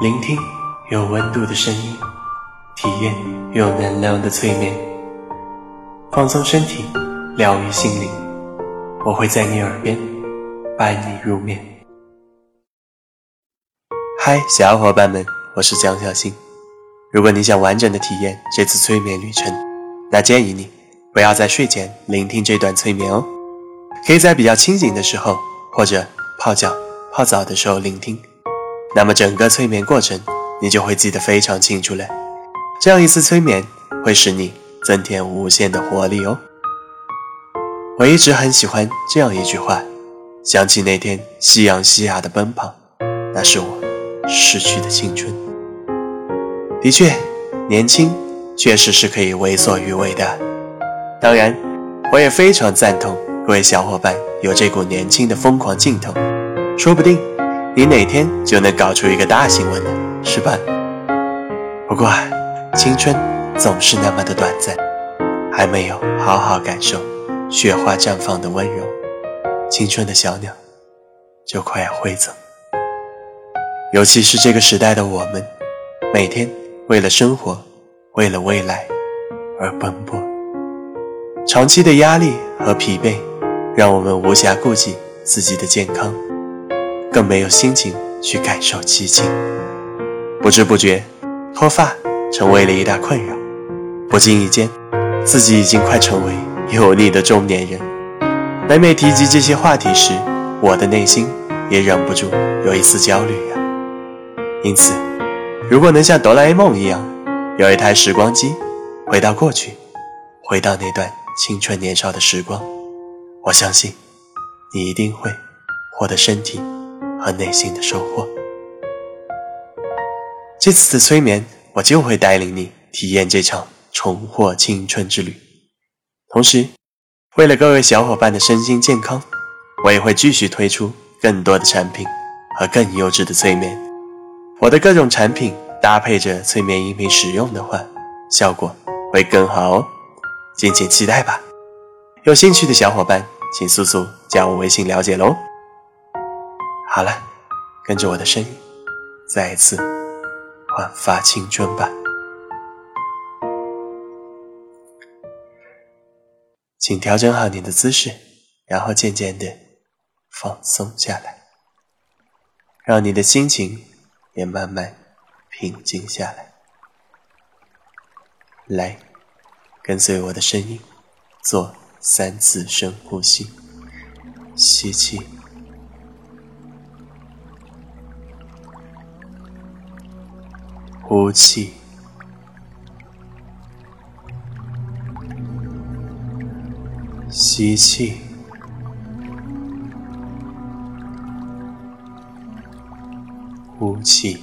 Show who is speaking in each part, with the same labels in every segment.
Speaker 1: 聆听有温度的声音，体验有能量的催眠，放松身体，疗愈心灵。我会在你耳边伴你入眠。嗨，小伙伴们，我是江小新。如果你想完整的体验这次催眠旅程，那建议你不要在睡前聆听这段催眠哦，可以在比较清醒的时候，或者泡脚、泡澡的时候聆听。那么整个催眠过程，你就会记得非常清楚了。这样一次催眠会使你增添无限的活力哦。我一直很喜欢这样一句话：想起那天夕阳西下的奔跑，那是我逝去的青春。的确，年轻确实是可以为所欲为的。当然，我也非常赞同各位小伙伴有这股年轻的疯狂劲头，说不定。你哪天就能搞出一个大新闻呢，是吧？不过，青春总是那么的短暂，还没有好好感受雪花绽放的温柔，青春的小鸟就快要飞走。尤其是这个时代的我们，每天为了生活，为了未来而奔波，长期的压力和疲惫，让我们无暇顾及自己的健康。更没有心情去感受激情，不知不觉，脱发成为了一大困扰。不经意间，自己已经快成为油腻的中年人。每每提及这些话题时，我的内心也忍不住有一丝焦虑呀。因此，如果能像哆啦 A 梦一样，有一台时光机，回到过去，回到那段青春年少的时光，我相信，你一定会获得身体。和内心的收获。这次的催眠，我就会带领你体验这场重获青春之旅。同时，为了各位小伙伴的身心健康，我也会继续推出更多的产品和更优质的催眠。我的各种产品搭配着催眠音频使用的话，效果会更好哦。敬请期待吧！有兴趣的小伙伴，请速速加我微信了解喽。好了，跟着我的声音，再一次焕发青春吧。请调整好你的姿势，然后渐渐的放松下来，让你的心情也慢慢平静下来。来，跟随我的声音，做三次深呼吸，吸气。呼气，吸气，呼气，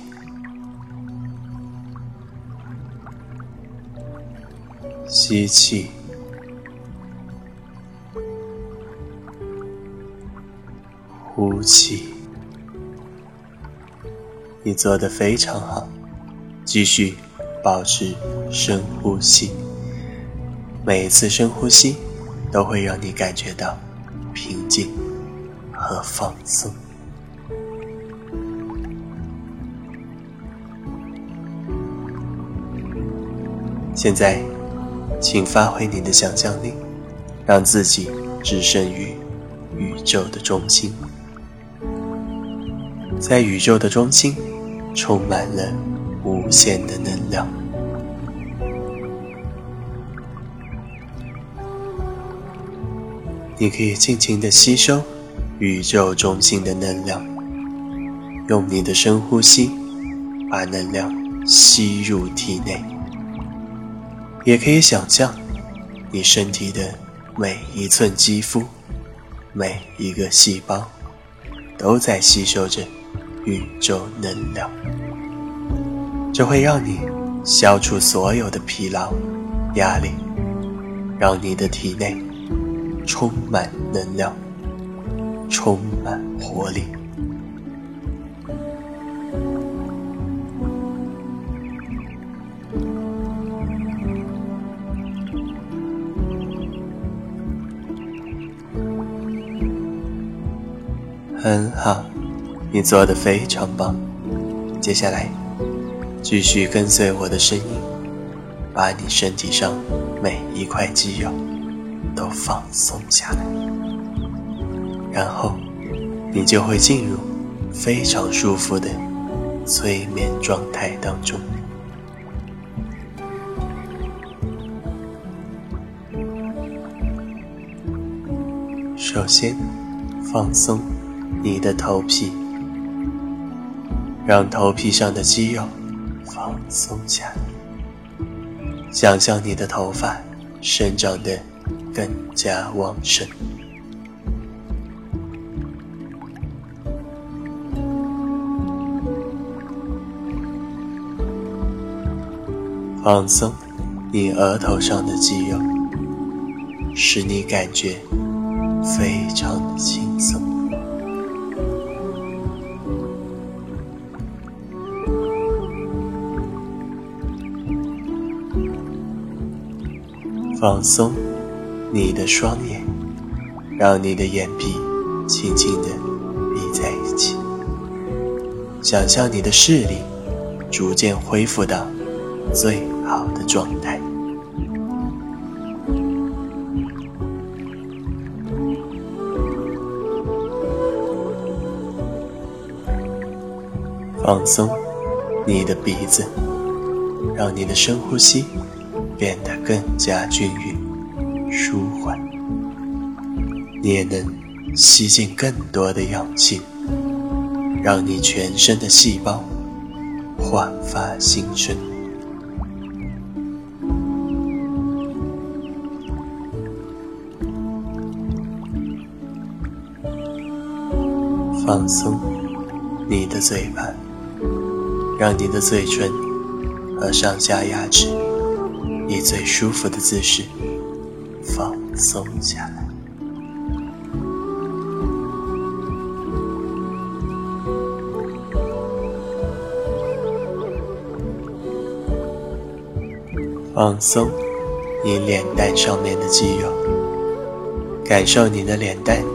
Speaker 1: 吸气，呼气。你做的非常好。继续保持深呼吸，每一次深呼吸都会让你感觉到平静和放松。现在，请发挥你的想象力，让自己置身于宇宙的中心，在宇宙的中心充满了。无限的能量，你可以尽情的吸收宇宙中心的能量，用你的深呼吸把能量吸入体内。也可以想象，你身体的每一寸肌肤、每一个细胞，都在吸收着宇宙能量。这会让你消除所有的疲劳、压力，让你的体内充满能量，充满活力。很好，你做的非常棒。接下来，继续跟随我的声音，把你身体上每一块肌肉都放松下来，然后你就会进入非常舒服的催眠状态当中。首先，放松你的头皮。让头皮上的肌肉放松下来，想象你的头发生长得更加旺盛。放松你额头上的肌肉，使你感觉非常的轻松。放松你的双眼，让你的眼皮轻轻地闭在一起。想象你的视力逐渐恢复到最好的状态。放松你的鼻子，让你的深呼吸。变得更加均匀、舒缓，你也能吸进更多的氧气，让你全身的细胞焕发新生。放松你的嘴巴，让你的嘴唇和上下牙齿。以最舒服的姿势放松下来，放松你脸蛋上面的肌肉，感受你的脸蛋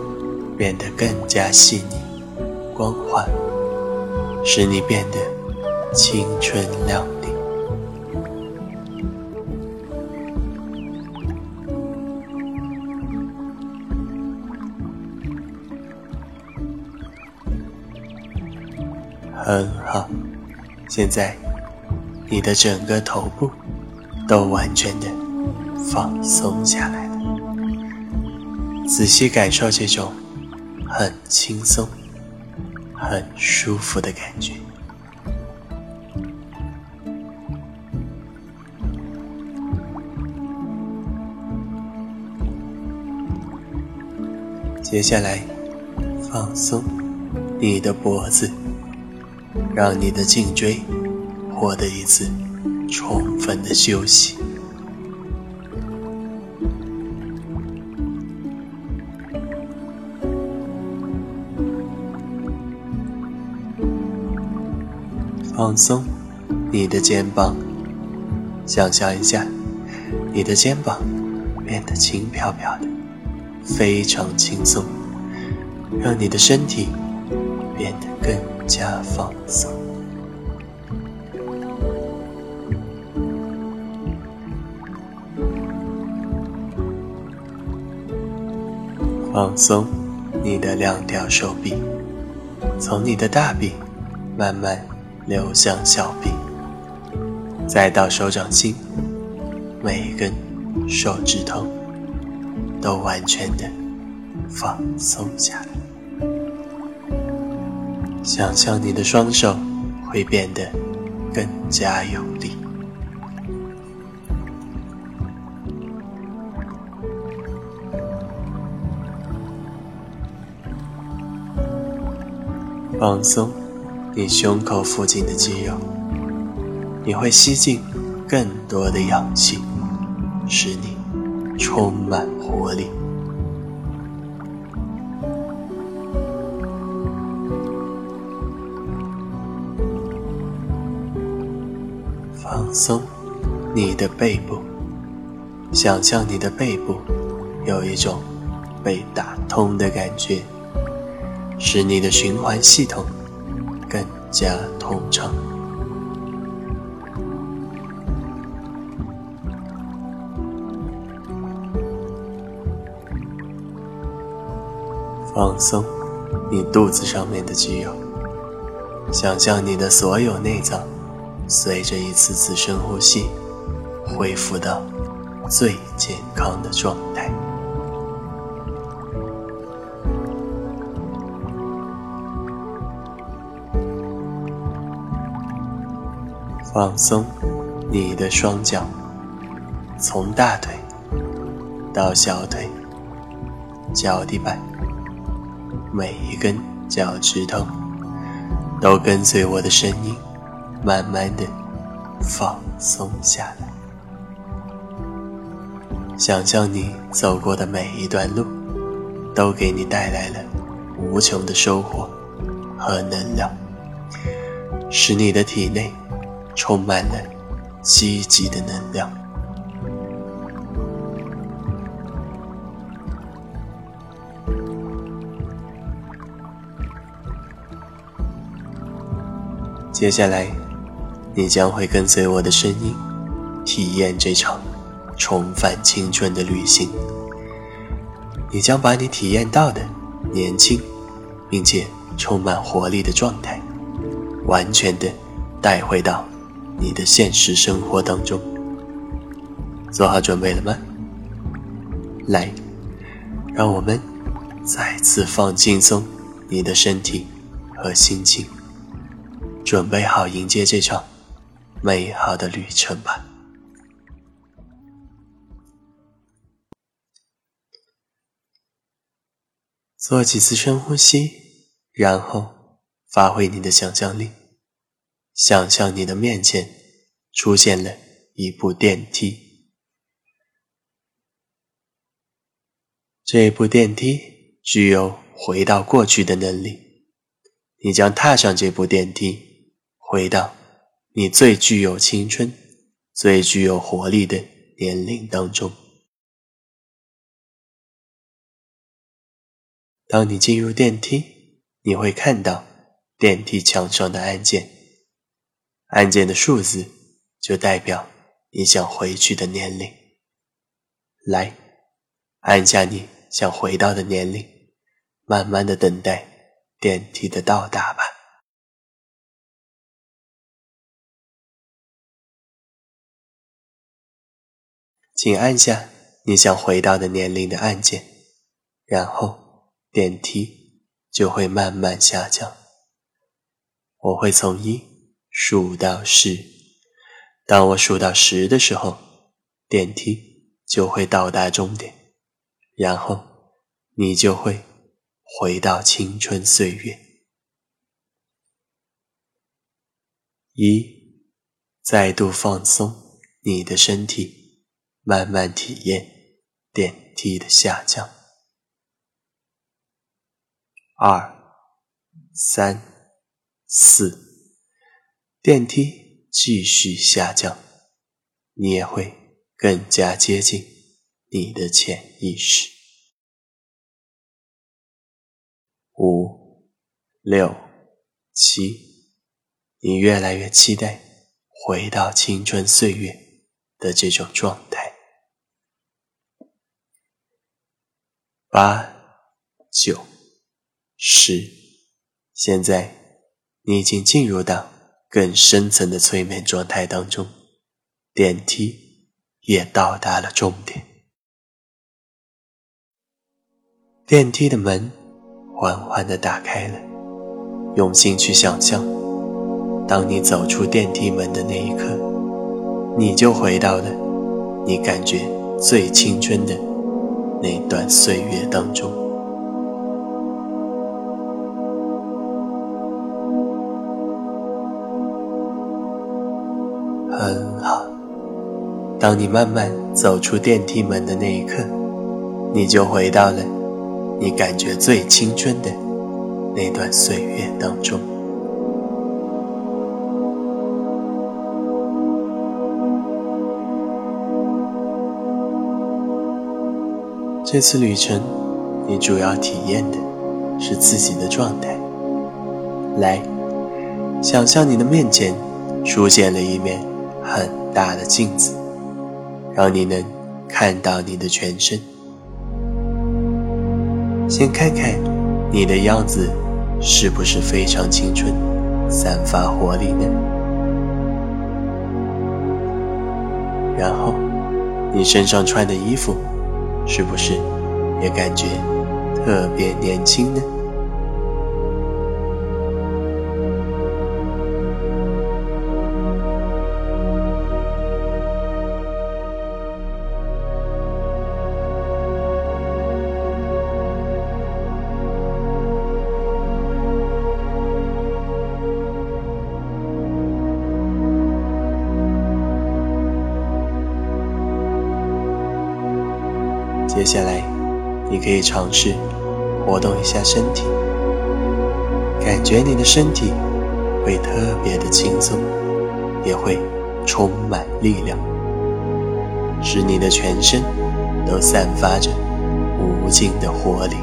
Speaker 1: 变得更加细腻、光滑，使你变得青春亮丽。很好，现在你的整个头部都完全的放松下来了。仔细感受这种很轻松、很舒服的感觉。接下来，放松你的脖子。让你的颈椎获得一次充分的休息，放松你的肩膀，想象一下，你的肩膀变得轻飘飘的，非常轻松，让你的身体变得更。加放松，放松你的两条手臂，从你的大臂慢慢流向小臂，再到手掌心，每一根手指头都完全的放松下来。想象你的双手会变得更加有力，放松你胸口附近的肌肉，你会吸进更多的氧气，使你充满活力。松，你的背部，想象你的背部有一种被打通的感觉，使你的循环系统更加通畅。放松你肚子上面的肌肉，想象你的所有内脏随着一次次深呼吸恢复到最健康的状态。放松你的双脚，从大腿到小腿，脚底板。每一根脚趾头都跟随我的声音，慢慢的放松下来。想象你走过的每一段路，都给你带来了无穷的收获和能量，使你的体内充满了积极的能量。接下来，你将会跟随我的声音，体验这场重返青春的旅行。你将把你体验到的年轻，并且充满活力的状态，完全的带回到你的现实生活当中。做好准备了吗？来，让我们再次放轻松你的身体和心情。准备好迎接这场美好的旅程吧。做几次深呼吸，然后发挥你的想象力，想象你的面前出现了一部电梯。这部电梯具有回到过去的能力，你将踏上这部电梯。回到你最具有青春、最具有活力的年龄当中。当你进入电梯，你会看到电梯墙上的按键，按键的数字就代表你想回去的年龄。来，按下你想回到的年龄，慢慢的等待电梯的到达吧。请按下你想回到的年龄的按键，然后电梯就会慢慢下降。我会从一数到十，当我数到十的时候，电梯就会到达终点，然后你就会回到青春岁月。一，再度放松你的身体。慢慢体验电梯的下降，二、三、四，电梯继续下降，你也会更加接近你的潜意识。五、六、七，你越来越期待回到青春岁月的这种状态。八、九、十，现在你已经进入到更深层的催眠状态当中，电梯也到达了终点。电梯的门缓缓地打开了，用心去想象，当你走出电梯门的那一刻，你就回到了你感觉最青春的。那段岁月当中，很好。当你慢慢走出电梯门的那一刻，你就回到了你感觉最青春的那段岁月当中。这次旅程，你主要体验的是自己的状态。来，想象你的面前出现了一面很大的镜子，让你能看到你的全身。先看看你的样子是不是非常青春，散发活力呢？然后，你身上穿的衣服是不是也感觉特别年轻呢？接下来，你可以尝试活动一下身体，感觉你的身体会特别的轻松，也会充满力量，使你的全身都散发着无尽的活力。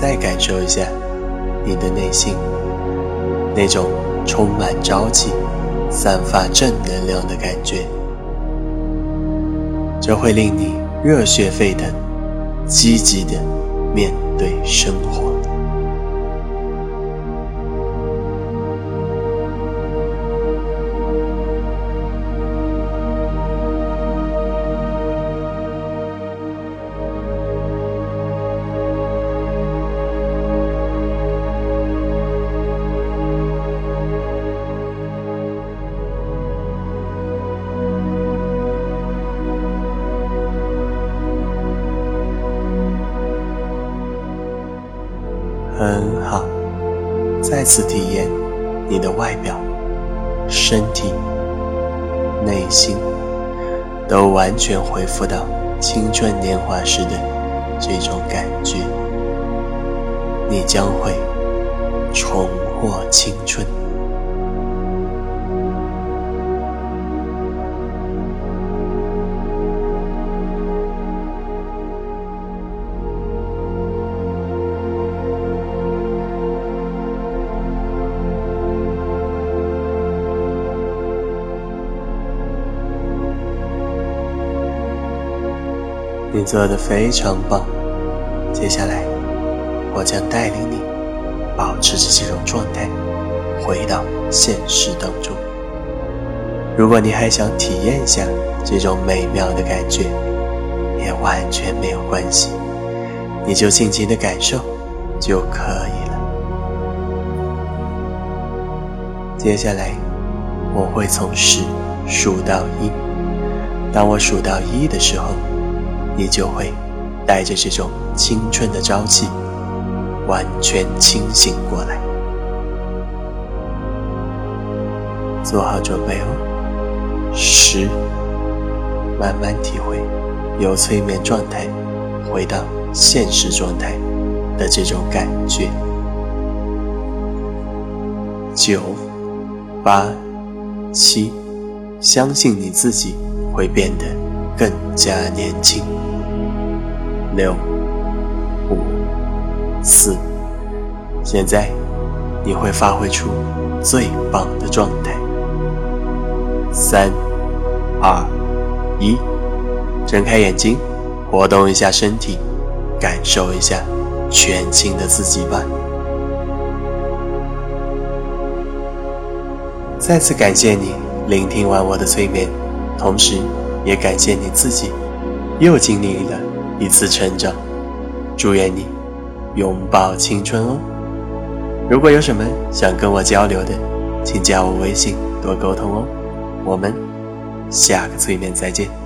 Speaker 1: 再感受一下你的内心那种充满朝气、散发正能量的感觉，这会令你热血沸腾，积极的面对生活。再次体验你的外表、身体、内心都完全恢复到青春年华时的这种感觉，你将会重获青春。你做的非常棒，接下来我将带领你保持着这种状态，回到现实当中。如果你还想体验一下这种美妙的感觉，也完全没有关系，你就尽情的感受就可以了。接下来我会从十数到一，当我数到一的时候。你就会带着这种青春的朝气，完全清醒过来。做好准备哦！十，慢慢体会由催眠状态回到现实状态的这种感觉。九，八，七，相信你自己会变得更加年轻。六、五、四，现在你会发挥出最棒的状态。三、二、一，睁开眼睛，活动一下身体，感受一下全新的自己吧。再次感谢你聆听完我的催眠，同时也感谢你自己又经历了。一次成长，祝愿你拥抱青春哦！如果有什么想跟我交流的，请加我微信多沟通哦。我们下个催眠再见。